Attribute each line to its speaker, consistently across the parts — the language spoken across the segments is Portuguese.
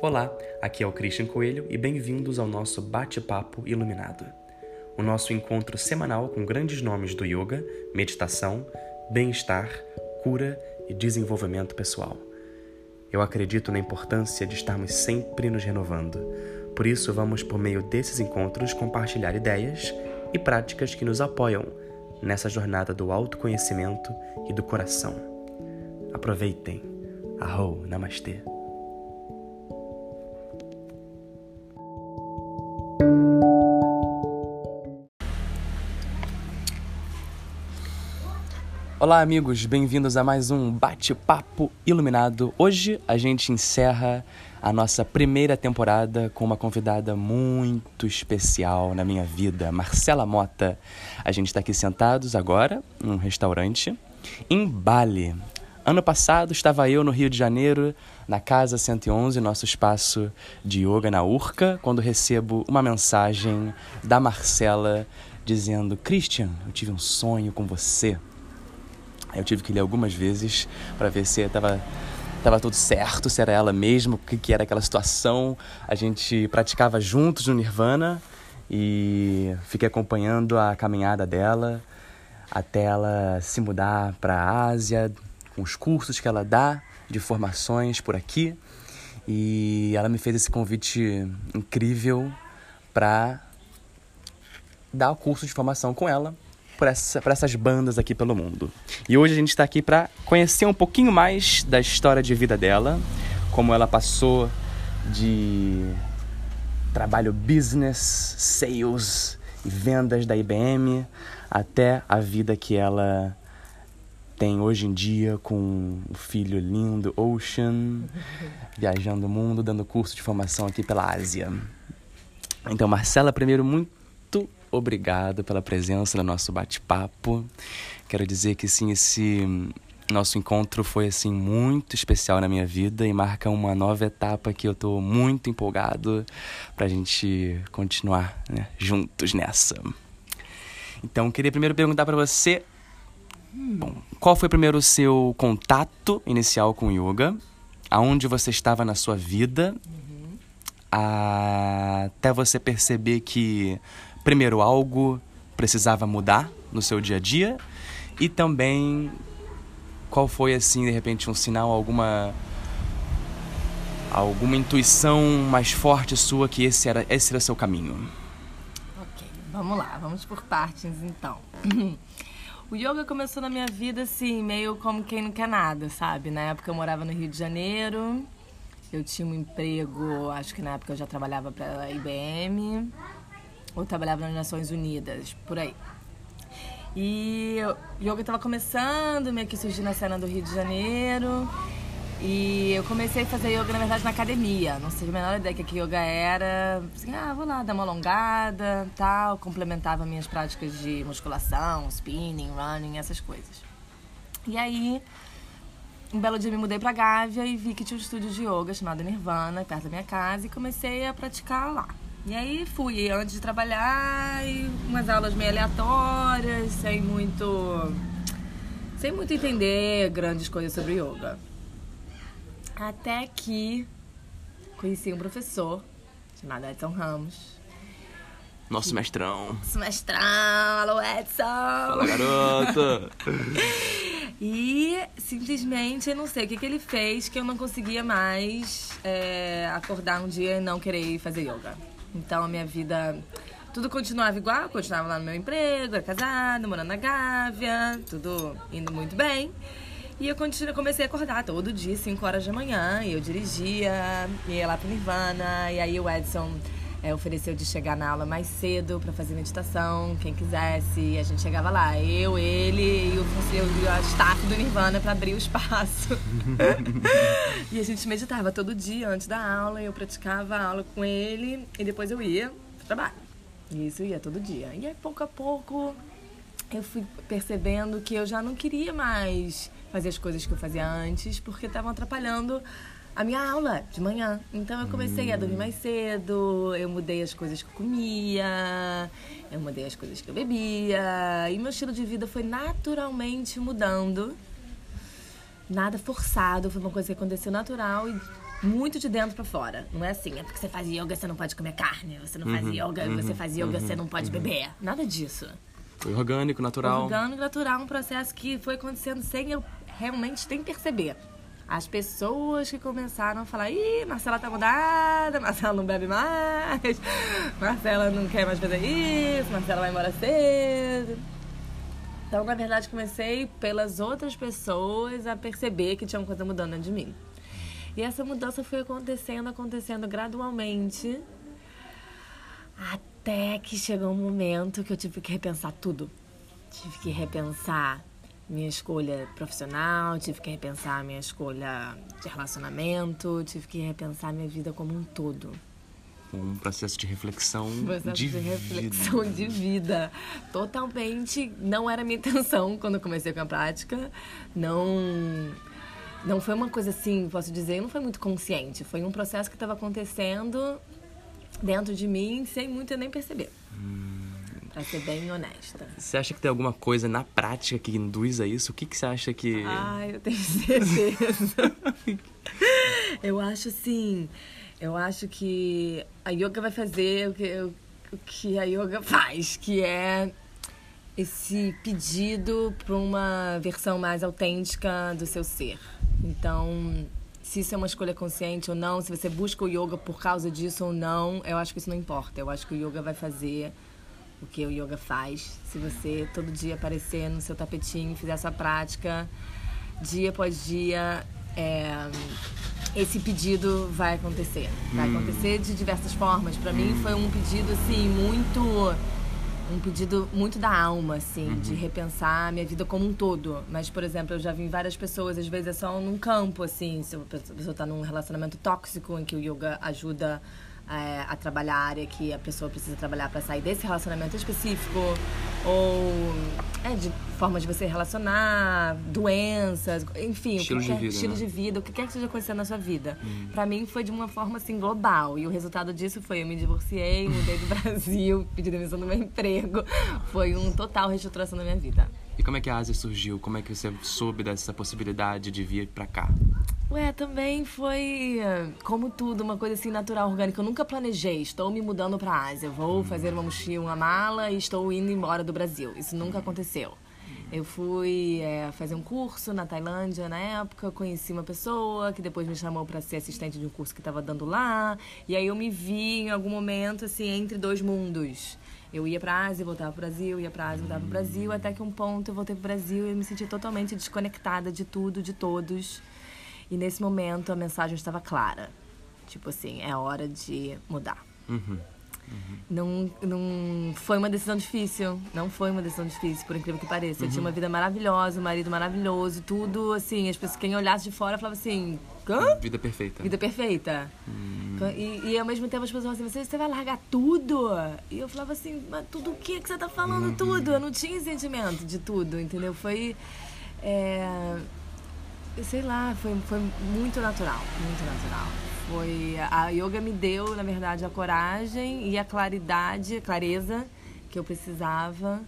Speaker 1: Olá, aqui é o Christian Coelho e bem-vindos ao nosso Bate-Papo Iluminado. O nosso encontro semanal com grandes nomes do yoga, meditação, bem-estar, cura e desenvolvimento pessoal. Eu acredito na importância de estarmos sempre nos renovando. Por isso, vamos, por meio desses encontros, compartilhar ideias e práticas que nos apoiam nessa jornada do autoconhecimento e do coração. Aproveitem. Arro, Namastê. Olá, amigos, bem-vindos a mais um Bate-Papo Iluminado. Hoje a gente encerra a nossa primeira temporada com uma convidada muito especial na minha vida, Marcela Mota. A gente está aqui sentados agora, num restaurante, em Bali. Ano passado estava eu no Rio de Janeiro, na Casa 111, nosso espaço de yoga na Urca, quando recebo uma mensagem da Marcela dizendo: Christian, eu tive um sonho com você. Eu tive que ler algumas vezes para ver se estava tava tudo certo, se era ela mesma, o que, que era aquela situação. A gente praticava juntos no Nirvana e fiquei acompanhando a caminhada dela até ela se mudar para a Ásia, com os cursos que ela dá de formações por aqui. E ela me fez esse convite incrível para dar o curso de formação com ela para essa, essas bandas aqui pelo mundo. E hoje a gente está aqui para conhecer um pouquinho mais da história de vida dela, como ela passou de trabalho business, sales e vendas da IBM até a vida que ela tem hoje em dia com o filho lindo Ocean, viajando o mundo, dando curso de formação aqui pela Ásia. Então, Marcela, primeiro, muito obrigado pela presença no nosso bate-papo. Quero dizer que sim, esse nosso encontro foi assim muito especial na minha vida e marca uma nova etapa que eu estou muito empolgado para a gente continuar né, juntos nessa. Então, queria primeiro perguntar para você, bom, qual foi primeiro o seu contato inicial com yoga? Aonde você estava na sua vida? Uhum. Até você perceber que primeiro, algo precisava mudar no seu dia a dia e também qual foi assim de repente um sinal alguma alguma intuição mais forte sua que esse era esse era seu caminho?
Speaker 2: Ok vamos lá vamos por partes então. O yoga começou na minha vida assim meio como quem não quer nada sabe? Na época eu morava no Rio de Janeiro eu tinha um emprego acho que na época eu já trabalhava para a IBM ou trabalhava nas Nações Unidas, por aí. E o yoga estava começando, meio que surgindo na cena do Rio de Janeiro. E eu comecei a fazer yoga, na verdade, na academia. Não sei a menor ideia que, que yoga era. Assim, ah, vou lá dar uma alongada, tal. Complementava minhas práticas de musculação, spinning, running, essas coisas. E aí, um belo dia me mudei pra Gávea e vi que tinha um estúdio de yoga chamado Nirvana, perto da minha casa, e comecei a praticar lá. E aí fui antes de trabalhar umas aulas meio aleatórias, sem muito. sem muito entender grandes coisas sobre yoga. Até que conheci um professor chamado Edson Ramos.
Speaker 1: Nosso mestrão.
Speaker 2: Nosso mestrão, alô Edson!
Speaker 1: Fala garota!
Speaker 2: e simplesmente eu não sei o que, que ele fez que eu não conseguia mais é, acordar um dia e não querer fazer yoga. Então a minha vida tudo continuava igual, continuava lá no meu emprego, era casada, morando na Gávea, tudo indo muito bem. E eu continue, comecei a acordar todo dia, 5 horas da manhã, e eu dirigia, ia lá pro Nirvana, e aí o Edson é, ofereceu de chegar na aula mais cedo para fazer meditação, quem quisesse, e a gente chegava lá, eu, ele e o, o staff do Nirvana para abrir o espaço. e a gente meditava todo dia antes da aula, eu praticava a aula com ele e depois eu ia pro trabalho. Isso ia todo dia. E aí pouco a pouco eu fui percebendo que eu já não queria mais fazer as coisas que eu fazia antes, porque estavam atrapalhando a minha aula de manhã. Então eu comecei hum. a dormir mais cedo, eu mudei as coisas que eu comia, eu mudei as coisas que eu bebia, e meu estilo de vida foi naturalmente mudando. Nada forçado, foi uma coisa que aconteceu natural e muito de dentro pra fora. Não é assim, é porque você faz yoga, você não pode comer carne. Você não faz yoga, você faz yoga, você não pode beber. Nada disso.
Speaker 1: Foi orgânico, natural.
Speaker 2: Orgânico, natural, um processo que foi acontecendo sem eu realmente nem perceber. As pessoas que começaram a falar, ih, Marcela tá mudada, Marcela não bebe mais, Marcela não quer mais fazer isso, Marcela vai embora cedo. Então, na verdade, comecei pelas outras pessoas a perceber que tinha uma coisa mudando de mim. E essa mudança foi acontecendo, acontecendo gradualmente, até que chegou um momento que eu tive que repensar tudo. Tive que repensar minha escolha profissional, tive que repensar minha escolha de relacionamento, tive que repensar minha vida como um todo.
Speaker 1: Um processo de reflexão
Speaker 2: Processo
Speaker 1: de,
Speaker 2: de reflexão
Speaker 1: vida.
Speaker 2: de vida. Totalmente não era minha intenção quando eu comecei com a prática. Não não foi uma coisa assim, posso dizer, não foi muito consciente. Foi um processo que estava acontecendo dentro de mim sem muito eu nem perceber. Pra ser bem honesta.
Speaker 1: Você acha que tem alguma coisa na prática que induz a isso? O que, que você acha que.
Speaker 2: Ah, eu tenho certeza. eu acho assim, eu acho que a yoga vai fazer o que, o que a yoga faz, que é esse pedido para uma versão mais autêntica do seu ser. Então, se isso é uma escolha consciente ou não, se você busca o yoga por causa disso ou não, eu acho que isso não importa. Eu acho que o yoga vai fazer o que o yoga faz. Se você todo dia aparecer no seu tapetinho, fizer essa prática, dia após dia, é, esse pedido vai acontecer. Vai acontecer de diversas formas. Para mim foi um pedido assim muito um pedido muito da alma, assim, de repensar a minha vida como um todo. Mas, por exemplo, eu já vi várias pessoas, às vezes é só num campo, assim, se a pessoa está num relacionamento tóxico em que o yoga ajuda é, a trabalhar a área que a pessoa precisa trabalhar para sair desse relacionamento específico, ou é de forma de você relacionar, doenças, enfim,
Speaker 1: Estilo
Speaker 2: o que
Speaker 1: de vida,
Speaker 2: estilo
Speaker 1: né?
Speaker 2: de vida, o que quer que esteja acontecendo na sua vida. Pra mim foi de uma forma assim global e o resultado disso foi eu me divorciei, mudei do Brasil, pedi demissão do meu emprego, foi um total reestruturação da minha vida.
Speaker 1: E como é que a Ásia surgiu? Como é que você soube dessa possibilidade de vir pra cá?
Speaker 2: Ué, também foi, eh, como tudo, uma coisa assim natural, orgânica. Eu nunca planejei, estou me mudando para a Ásia. Vou fazer uma mochila, uma mala e estou indo embora do Brasil. Isso nunca aconteceu. Eu fui eh, fazer um curso na Tailândia na época, conheci uma pessoa que depois me chamou para ser assistente de um curso que estava dando lá. E aí eu me vi em algum momento assim entre dois mundos. Eu ia pra Ásia, voltava pro Brasil, ia pra Ásia, voltava pro Brasil, até que um ponto eu voltei pro Brasil e eu me senti totalmente desconectada de tudo, de todos. E nesse momento a mensagem estava clara. Tipo assim, é hora de mudar.
Speaker 1: Uhum.
Speaker 2: Não, não foi uma decisão difícil. Não foi uma decisão difícil, por incrível que pareça. Eu tinha uma vida maravilhosa, um marido maravilhoso, tudo assim. As pessoas, quem olhasse de fora falava assim: Hã?
Speaker 1: Vida perfeita.
Speaker 2: Vida perfeita. E, e ao mesmo tempo as pessoas falavam assim, você, vai largar tudo? E eu falava assim, mas tudo o que que você tá falando? Tudo. Eu não tinha sentimento de tudo, entendeu? Foi. É, sei lá, foi, foi muito natural. Muito natural. Foi. A yoga me deu, na verdade, a coragem e a claridade, a clareza que eu precisava.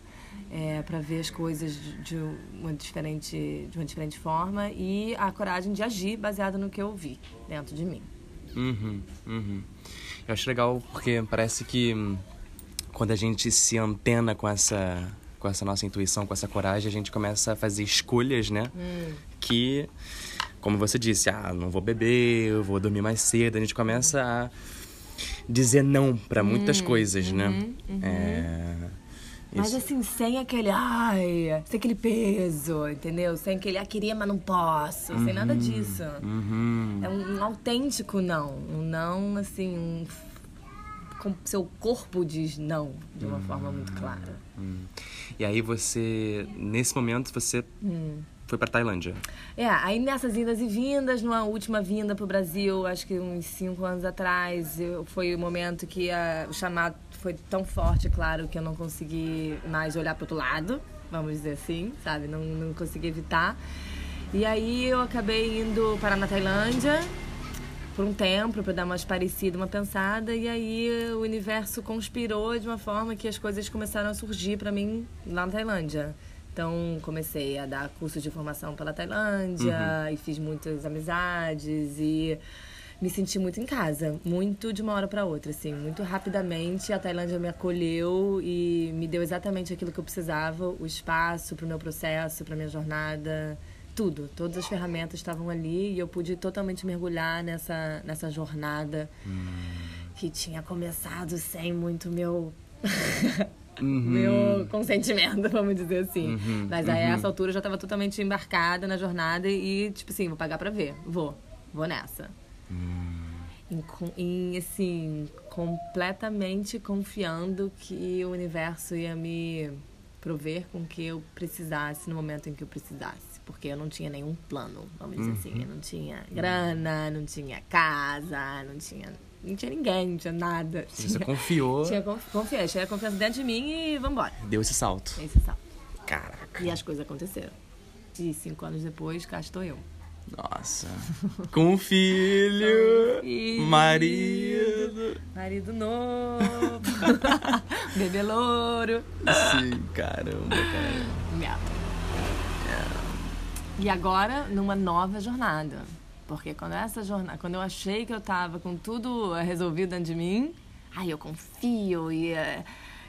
Speaker 2: É, para ver as coisas de- uma diferente de uma diferente forma e a coragem de agir baseado no que eu vi dentro de mim.
Speaker 1: Uhum, uhum. Eu acho legal porque parece que hum, quando a gente se antena com essa, com essa nossa intuição, com essa coragem, a gente começa a fazer escolhas, né? Que, como você disse, ah, não vou beber, eu vou dormir mais cedo. A gente começa a dizer não para muitas coisas, né? É,
Speaker 2: Mas
Speaker 1: isso-
Speaker 2: assim, sem aquele, ai, sem aquele peso, entendeu? Sem aquele, ah, queria, mas não posso, sem nada disso.
Speaker 1: Uhum.
Speaker 2: É um, um autêntico não. Um não, assim, um, com seu corpo diz não de uma forma muito clara.
Speaker 1: Hum. E aí você, nesse momento, você foi pra Tailândia.
Speaker 2: É, aí nessas indas e vindas, numa última vinda pro Brasil, acho que uns cinco anos atrás, eu, foi o momento que a- o chamado foi tão forte, claro, que eu não consegui mais olhar pro outro lado, vamos dizer assim, sabe? Não, não consegui evitar. E aí eu acabei indo parar na Tailândia por um tempo para dar uma parecida, uma pensada, e aí o universo conspirou de uma forma que as coisas começaram a surgir para mim lá na Tailândia. Então comecei a dar cursos de formação pela Tailândia e fiz muitas amizades e me senti muito em casa, muito de uma hora para outra, assim, muito rapidamente a Tailândia me acolheu e me deu exatamente aquilo que eu precisava, o espaço para o meu processo, para minha jornada, tudo, todas as ferramentas estavam ali e eu pude totalmente mergulhar nessa nessa jornada hum. que tinha começado sem muito meu Uhum. meu consentimento, vamos dizer assim. Uhum. Mas aí, uhum. a essa altura, eu já estava totalmente embarcada na jornada e, tipo assim, vou pagar para ver. Vou, vou nessa. Em, em, assim, completamente confiando que o universo ia me prover com o que eu precisasse no momento em que eu precisasse. Porque eu não tinha nenhum plano, vamos dizer assim. Eu não tinha grana, não tinha casa, não tinha não tinha ninguém, não tinha nada.
Speaker 1: Você
Speaker 2: tinha,
Speaker 1: confiou.
Speaker 2: Tinha confiança, tinha confiança dentro de mim e vambora.
Speaker 1: Deu esse salto.
Speaker 2: Esse salto.
Speaker 1: Caraca.
Speaker 2: E as coisas aconteceram. E cinco anos depois, cá estou eu.
Speaker 1: Nossa. Com filho.
Speaker 2: filho.
Speaker 1: Marido.
Speaker 2: Marido novo. Bebê louro.
Speaker 1: Sim, caramba, cara.
Speaker 2: Yeah. E agora, numa nova jornada. Porque quando essa jornada, quando eu achei que eu tava com tudo resolvido dentro de mim, aí eu confio e uh,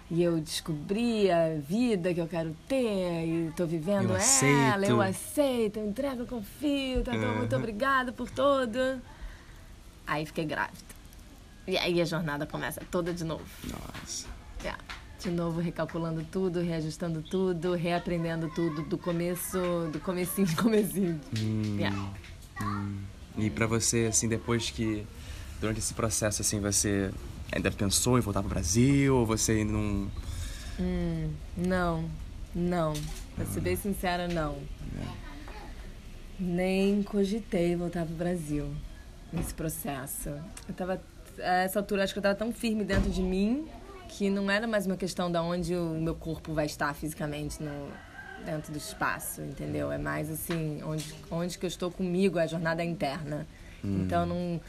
Speaker 2: e eu descobri a vida que eu quero ter e estou vivendo
Speaker 1: eu
Speaker 2: ela,
Speaker 1: aceito.
Speaker 2: eu aceito, eu entrego, eu confio, tá, uhum. muito obrigada por tudo. Aí fiquei grávida. E aí a jornada começa toda de novo.
Speaker 1: Nossa.
Speaker 2: Yeah. De novo recalculando tudo, reajustando tudo, reaprendendo tudo do começo, do comecinho, comecinho.
Speaker 1: Hum,
Speaker 2: yeah.
Speaker 1: E para você, assim, depois que durante esse processo, assim, você Ainda pensou em voltar para o Brasil? Ou você ainda não.
Speaker 2: Hum, não, não. Pra ser bem sincera, não. É. Nem cogitei voltar para o Brasil nesse processo. Eu tava. A essa altura, acho que eu estava tão firme dentro de mim que não era mais uma questão de onde o meu corpo vai estar fisicamente no, dentro do espaço, entendeu? É mais assim, onde, onde que eu estou comigo, a jornada interna. Hum. Então, não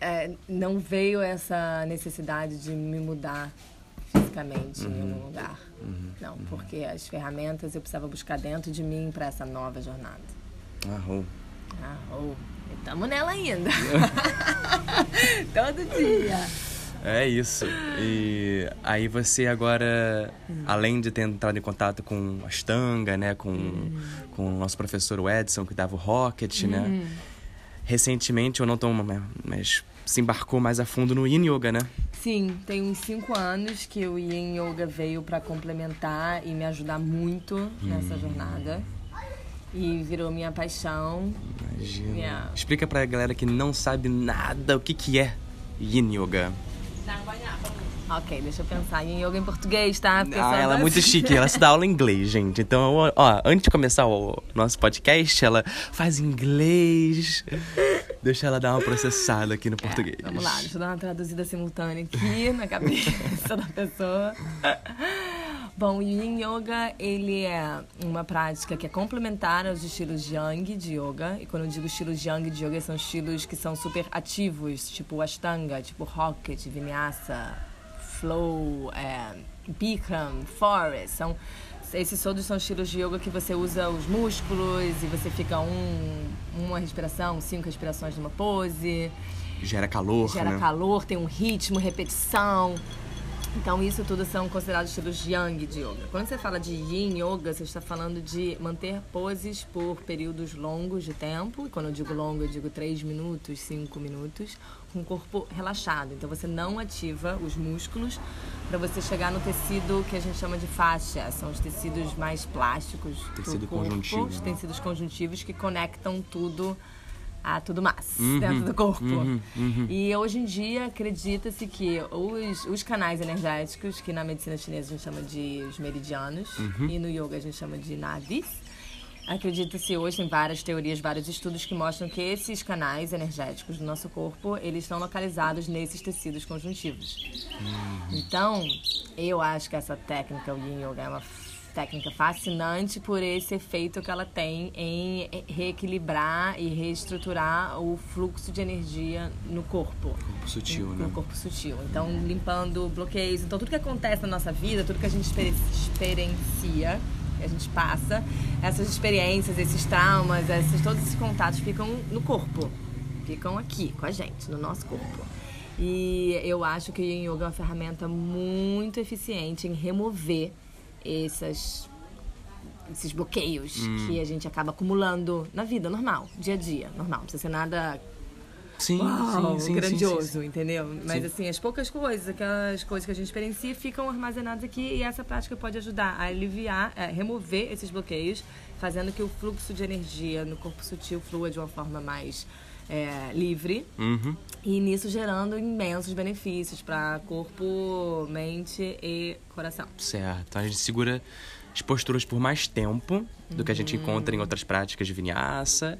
Speaker 2: é, não veio essa necessidade de me mudar fisicamente uhum. em algum lugar. Uhum. Não, uhum. porque as ferramentas eu precisava buscar dentro de mim para essa nova jornada.
Speaker 1: Arrou.
Speaker 2: Arrou. Estamos nela ainda. Todo dia.
Speaker 1: É isso. E aí você agora, hum. além de ter entrado em contato com a Stanga, né, com, hum. com o nosso professor Edson, que dava o Rocket, né? Hum recentemente, ou não tão, mas se embarcou mais a fundo no Yin Yoga, né?
Speaker 2: Sim, tem uns cinco anos que o Yin Yoga veio para complementar e me ajudar muito hum. nessa jornada. E virou minha paixão.
Speaker 1: Imagina. Minha... Explica pra galera que não sabe nada o que, que é Yin Yoga.
Speaker 2: Ok, deixa eu pensar em yoga em português, tá?
Speaker 1: Porque ah, ela é muito chique, ela se dá aula em inglês, gente. Então, ó, antes de começar o nosso podcast, ela faz inglês. Deixa ela dar uma processada aqui no é, português.
Speaker 2: Vamos lá, deixa eu dar uma traduzida simultânea aqui na cabeça da pessoa. Bom, o Yin Yoga, ele é uma prática que é complementar aos estilos Yang de Yoga. E quando eu digo estilos Yang de Yoga, são estilos que são super ativos, tipo Ashtanga, tipo Rocket, Vinyasa, flow, é, Bikram, forest, são esses todos são estilos de yoga que você usa os músculos e você fica um, uma respiração, cinco respirações numa pose.
Speaker 1: Gera calor,
Speaker 2: Gera
Speaker 1: né?
Speaker 2: calor, tem um ritmo, repetição. Então, isso tudo são considerados estilos yang de yoga. Quando você fala de yin yoga, você está falando de manter poses por períodos longos de tempo. E quando eu digo longo, eu digo 3 minutos, 5 minutos, com o corpo relaxado. Então, você não ativa os músculos para você chegar no tecido que a gente chama de faixa. São os tecidos mais plásticos
Speaker 1: Tecido
Speaker 2: do corpo,
Speaker 1: conjuntivo.
Speaker 2: os tecidos conjuntivos que conectam tudo a tudo mais uhum, dentro do corpo.
Speaker 1: Uhum, uhum.
Speaker 2: E hoje em dia acredita-se que os, os canais energéticos, que na medicina chinesa a gente chama de os meridianos
Speaker 1: uhum.
Speaker 2: e no yoga a gente chama de nadis, acredita-se hoje em várias teorias, vários estudos que mostram que esses canais energéticos do nosso corpo, eles estão localizados nesses tecidos conjuntivos.
Speaker 1: Uhum.
Speaker 2: Então, eu acho que essa técnica, o Yin Yoga, é uma técnica fascinante por esse efeito que ela tem em reequilibrar e reestruturar o fluxo de energia no corpo.
Speaker 1: Corpo sutil,
Speaker 2: no,
Speaker 1: né?
Speaker 2: No corpo sutil. Então, limpando bloqueios. Então, tudo que acontece na nossa vida, tudo que a gente experiencia, que a gente passa, essas experiências, esses traumas, esses, todos esses contatos ficam no corpo. ficam aqui com a gente, no nosso corpo. E eu acho que o Yoga é uma ferramenta muito eficiente em remover essas, esses bloqueios
Speaker 1: Hum.
Speaker 2: que a gente acaba acumulando na vida normal, dia a dia, normal. Não precisa ser nada
Speaker 1: Sim,
Speaker 2: Uau,
Speaker 1: sim, sim,
Speaker 2: grandioso,
Speaker 1: sim,
Speaker 2: entendeu? Mas
Speaker 1: Sim.
Speaker 2: assim, as poucas coisas, aquelas coisas que a gente experiencia ficam armazenadas aqui e essa prática pode ajudar a aliviar, a remover esses bloqueios, fazendo que o fluxo de energia no corpo sutil flua de uma forma mais é, livre
Speaker 1: Uhum.
Speaker 2: e nisso gerando imensos benefícios para corpo, mente e coração.
Speaker 1: Certo. Então a gente segura as posturas por mais tempo do que a
Speaker 2: Uhum.
Speaker 1: gente encontra em outras práticas de vinyasa.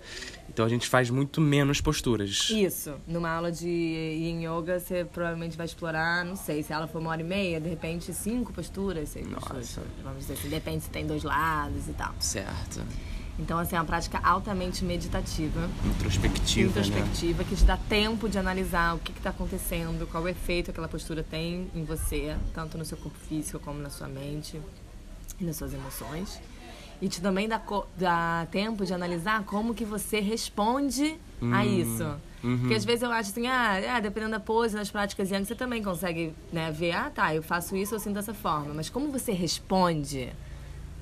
Speaker 1: Então a gente faz muito menos posturas.
Speaker 2: Isso, numa aula de Yin Yoga você provavelmente vai explorar, não sei, se ela for uma hora e meia, de repente cinco posturas, seis
Speaker 1: Nossa.
Speaker 2: posturas. Vamos dizer assim, depende se tem dois lados e tal.
Speaker 1: Certo.
Speaker 2: Então, assim, é uma prática altamente meditativa,
Speaker 1: Introspectiva, né?
Speaker 2: introspectiva, que te dá tempo de analisar o que está acontecendo, qual o efeito aquela postura tem em você, tanto no seu corpo físico como na sua mente e nas suas emoções. E te também dá, dá tempo de analisar como que você responde a isso.
Speaker 1: uhum.
Speaker 2: Porque às vezes eu acho assim, ah, é, dependendo da pose, nas práticas yang, você também consegue né, ver, ah, tá, eu faço isso, eu sinto dessa forma. Mas como você responde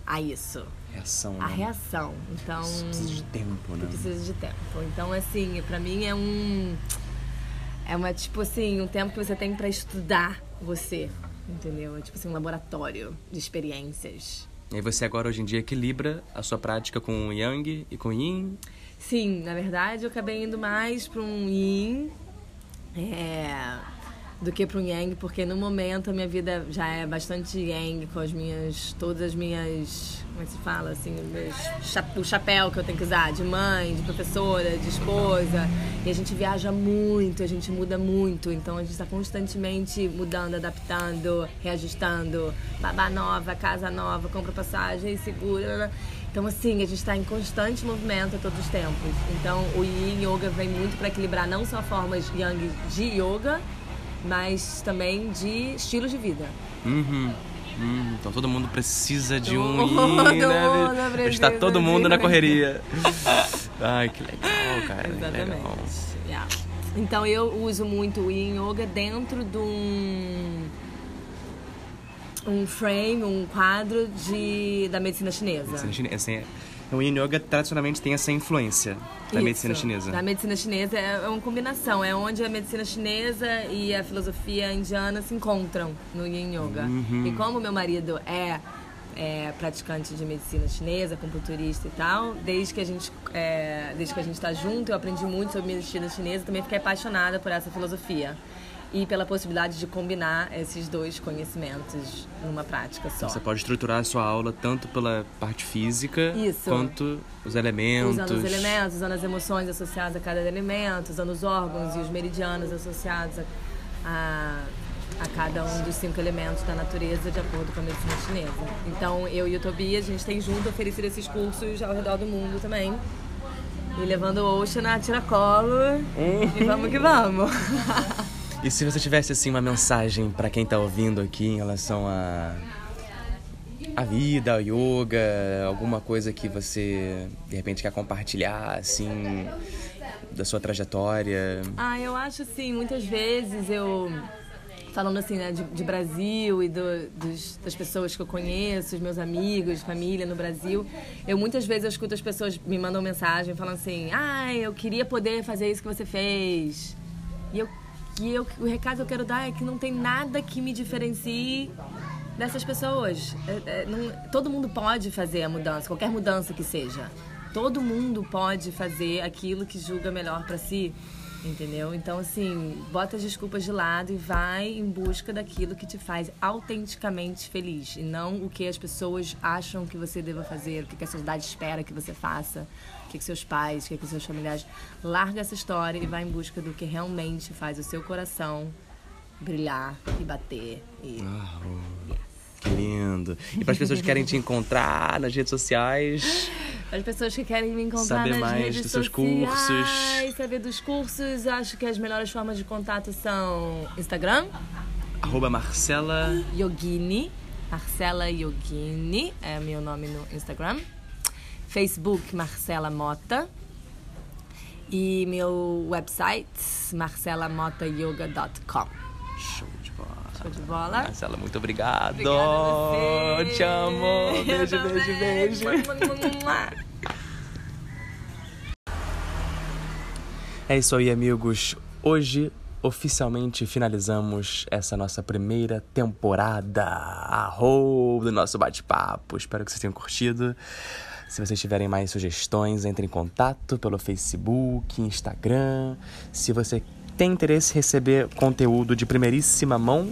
Speaker 2: a isso?
Speaker 1: Reação,
Speaker 2: A
Speaker 1: né?
Speaker 2: reação. Então.
Speaker 1: Isso precisa de tempo, né?
Speaker 2: Precisa de tempo. Então, assim, pra mim é um. É uma, tipo assim, um tempo que você tem pra estudar você. Entendeu? É tipo assim, um laboratório de experiências.
Speaker 1: E você agora, hoje em dia, equilibra a sua prática com o Yang e com o Yin.
Speaker 2: Sim, na verdade eu acabei indo mais pra um yin é, do que pra um yang, porque no momento a minha vida já é bastante yang, com as minhas. todas as minhas. como é que se fala? Assim, o chapéu que eu tenho que usar, de mãe, de professora, de esposa. E a gente viaja muito, a gente muda muito, então a gente está constantemente mudando, adaptando, reajustando, babá nova, casa nova, compra passagem, segura. Então, assim, a gente está em constante movimento a todos os tempos. Então, o Yin Yoga vem muito para equilibrar não só formas Yang de yoga, mas também de estilos de vida.
Speaker 1: Uhum. Hum, então todo mundo precisa de um
Speaker 2: Todo
Speaker 1: Yin, né? Está todo mundo na correria. Ai, que legal, cara. que
Speaker 2: Exatamente.
Speaker 1: legal.
Speaker 2: Yeah. Então, eu uso muito o Yin Yoga dentro de um, um frame, um quadro de, da medicina chinesa.
Speaker 1: Medicina chinesa. Assim, o Yin Yoga tradicionalmente tem essa influência da
Speaker 2: Isso,
Speaker 1: medicina chinesa.
Speaker 2: Da medicina chinesa é é uma combinação, é onde a medicina chinesa e a filosofia indiana se encontram no Yin Yoga.
Speaker 1: Uhum.
Speaker 2: E como meu marido é, é praticante de medicina chinesa, acupunturista e tal, desde que a gente é, desde que a gente está junto, eu aprendi muito sobre medicina chinesa, também fiquei apaixonada por essa filosofia. E pela possibilidade de combinar esses dois conhecimentos numa prática só.
Speaker 1: Você pode estruturar a sua aula tanto pela parte física
Speaker 2: Isso.
Speaker 1: quanto os elementos.
Speaker 2: Usando os elementos, usando as emoções associadas a cada elemento, usando os órgãos e os meridianos associados a, a, a cada um dos cinco elementos da natureza, de acordo com a medicina chinesa. Então, eu e o Tobias, a gente tem junto oferecido esses cursos ao redor do mundo também. E levando o Ocean a tiracolo. E vamos que vamos.
Speaker 1: E se você tivesse assim uma mensagem pra quem tá ouvindo aqui em relação a a vida, ao yoga, alguma coisa que você de repente quer compartilhar assim da sua trajetória?
Speaker 2: Ah, eu acho assim, muitas vezes eu. Falando assim, né, de, de Brasil e do- dos- das pessoas que eu conheço, os meus amigos, família no Brasil, eu muitas vezes eu escuto as pessoas me mandam mensagem falando assim: ai, eu queria poder fazer isso que você fez. E eu, que eu, o recado que eu quero dar é que não tem nada que me diferencie dessas pessoas. É- é, não- todo mundo pode fazer a mudança, qualquer mudança que seja. Todo mundo pode fazer aquilo que julga melhor pra si, entendeu? Então, assim, bota as desculpas de lado e vai em busca daquilo que te faz autenticamente feliz. E não o que as pessoas acham que você deva fazer, o que a sociedade espera que você faça, o que, seus pais, o que, seus familiares. Larga essa história e vai em busca do que realmente faz o seu coração brilhar e bater. E...
Speaker 1: Ah, oh, que lindo. E para as pessoas que querem te encontrar nas redes sociais,
Speaker 2: As pessoas que querem me encontrar
Speaker 1: Saber
Speaker 2: nas
Speaker 1: mais
Speaker 2: redes
Speaker 1: dos seus
Speaker 2: sociais,
Speaker 1: cursos.
Speaker 2: saber dos cursos, acho que as melhores formas de contato são Instagram,
Speaker 1: arroba Marcela.
Speaker 2: Yogini, Marcela Yogini é meu nome no Instagram, Facebook Marcela Mota. E meu website, marcelamotayoga.com.
Speaker 1: Show.
Speaker 2: Show de bola.
Speaker 1: Marcela, muito obrigado.
Speaker 2: Obrigada.
Speaker 1: Te amo. Beijo, beijo, beijo. É isso aí, amigos. Hoje, oficialmente, finalizamos essa nossa primeira temporada Arro, do nosso bate-papo. Espero que vocês tenham curtido. Se vocês tiverem mais sugestões, entre em contato pelo Facebook, Instagram. Se você tem interesse em receber conteúdo de primeiríssima mão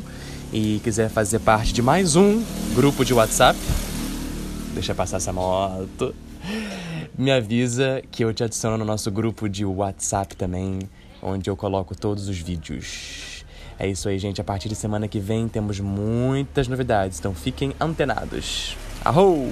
Speaker 1: e quiser fazer parte de mais um grupo de WhatsApp, deixa passar essa moto me avisa que eu te adiciono no nosso grupo de WhatsApp também, onde eu coloco todos os vídeos. É isso aí, gente. A partir de semana que vem temos muitas novidades, então fiquem antenados. Arrou!